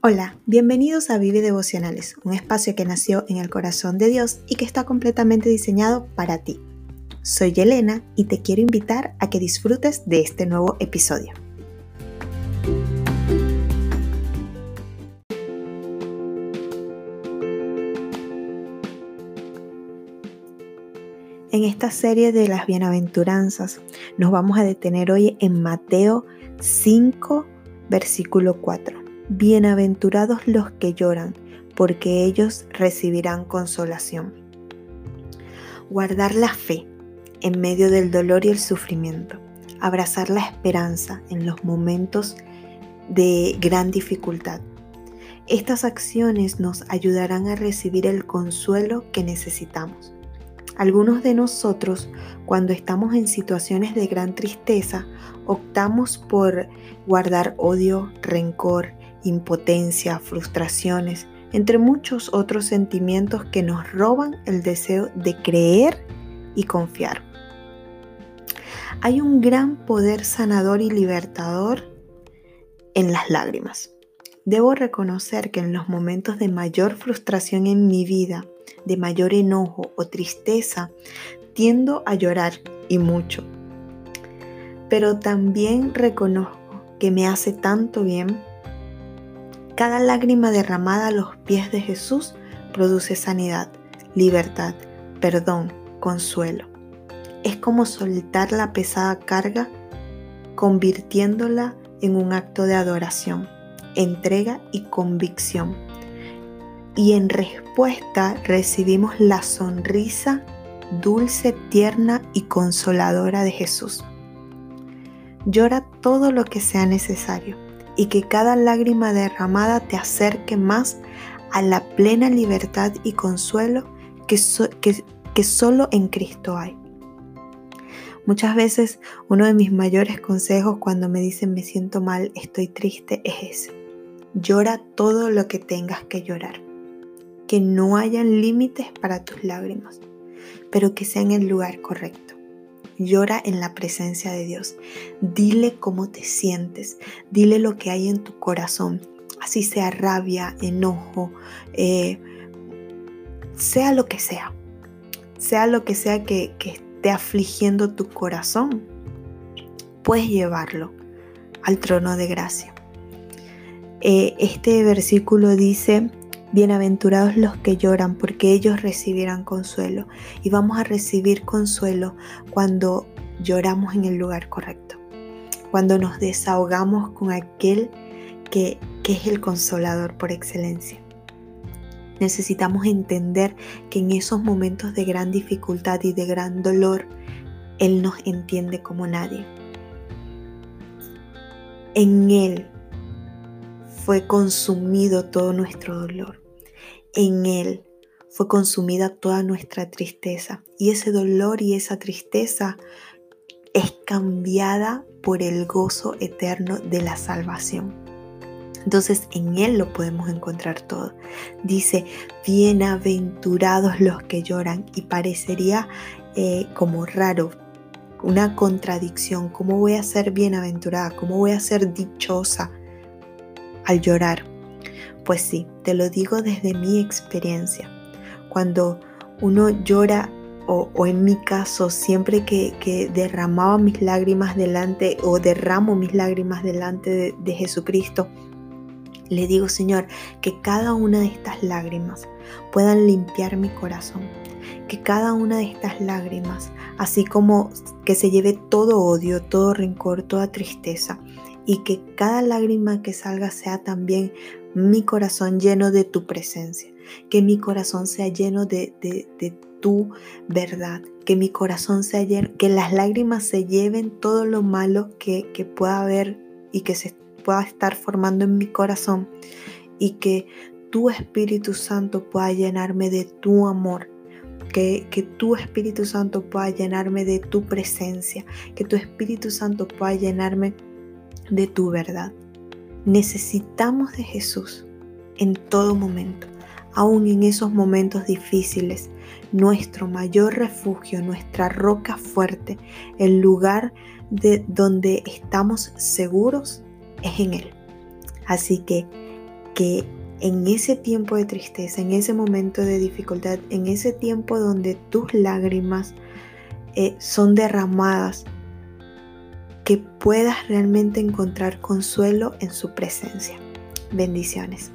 Hola, bienvenidos a Vive Devocionales, un espacio que nació en el corazón de Dios y que está completamente diseñado para ti. Soy Elena y te quiero invitar a que disfrutes de este nuevo episodio. En esta serie de las bienaventuranzas nos vamos a detener hoy en Mateo 5, versículo 4 Bienaventurados los que lloran, porque ellos recibirán consolación. Guardar la fe en medio del dolor y el sufrimiento. Abrazar la esperanza en los momentos de gran dificultad. Estas acciones nos ayudarán a recibir el consuelo que necesitamos. Algunos de nosotros, cuando estamos en situaciones de gran tristeza, optamos por guardar odio, rencor, impotencia, frustraciones, entre muchos otros sentimientos que nos roban el deseo de creer y confiar. Hay un gran poder sanador y libertador en las lágrimas. Debo reconocer que en los momentos de mayor frustración en mi vida, de mayor enojo o tristeza, tiendo a llorar y mucho. Pero también reconozco que me hace tanto bien cada lágrima derramada a los pies de Jesús produce sanidad, libertad, perdón, consuelo. Es como soltar la pesada carga convirtiéndola en un acto de adoración, entrega y convicción. Y en respuesta recibimos la sonrisa dulce, tierna y consoladora de Jesús. Llora todo lo que sea necesario y que cada lágrima derramada te acerque más a la plena libertad y consuelo que, solo en Cristo hay. Muchas veces uno de mis mayores consejos cuando me dicen me siento mal, estoy triste, es ese. Llora todo lo que tengas que llorar. Que no hayan límites para tus lágrimas, pero que sea en el lugar correcto llora en la presencia de Dios. Dile cómo te sientes, dile lo que hay en tu corazón, así sea rabia, enojo, eh, sea lo que sea, sea lo que sea que, esté afligiendo tu corazón, puedes llevarlo al trono de gracia. Eh, este versículo dice, Bienaventurados los que lloran, porque ellos recibirán consuelo. Y vamos a recibir consuelo cuando lloramos en el lugar correcto, cuando nos desahogamos con aquel que, que es el consolador por excelencia. Necesitamos entender que en esos momentos de gran dificultad y de gran dolor, Él nos entiende como nadie. En Él fue consumido todo nuestro dolor. En Él fue consumida toda nuestra tristeza. Y ese dolor y esa tristeza es cambiada por el gozo eterno de la salvación. Entonces en Él lo podemos encontrar todo. Dice, bienaventurados los que lloran. Y parecería eh, como raro, una contradicción. ¿Cómo voy a ser bienaventurada? ¿Cómo voy a ser dichosa? Al llorar. Pues sí, te lo digo desde mi experiencia. Cuando uno llora, o, en mi caso, siempre que, derramaba mis lágrimas delante o derramo mis lágrimas delante de, de Jesucristo, le digo, Señor, que cada una de estas lágrimas puedan limpiar mi corazón. Que cada una de estas lágrimas, así como que se lleve todo odio, todo rencor, toda tristeza, y que cada lágrima que salga sea también mi corazón lleno de tu presencia, que mi corazón sea lleno de, tu verdad, que mi corazón sea lleno, que las lágrimas se lleven todo lo malo que, pueda haber y que se pueda estar formando en mi corazón y que tu Espíritu Santo pueda llenarme de tu amor, que, que, tu Espíritu Santo pueda llenarme de tu presencia, que tu Espíritu Santo pueda llenarme de tu verdad. Necesitamos de Jesús en todo momento, aún en esos momentos difíciles. Nuestro mayor refugio, nuestra roca fuerte, el lugar de donde estamos seguros es en Él. Así que que en ese tiempo de tristeza, en ese momento de dificultad, en ese tiempo donde tus lágrimas eh, son derramadas, que puedas realmente encontrar consuelo en su presencia. Bendiciones.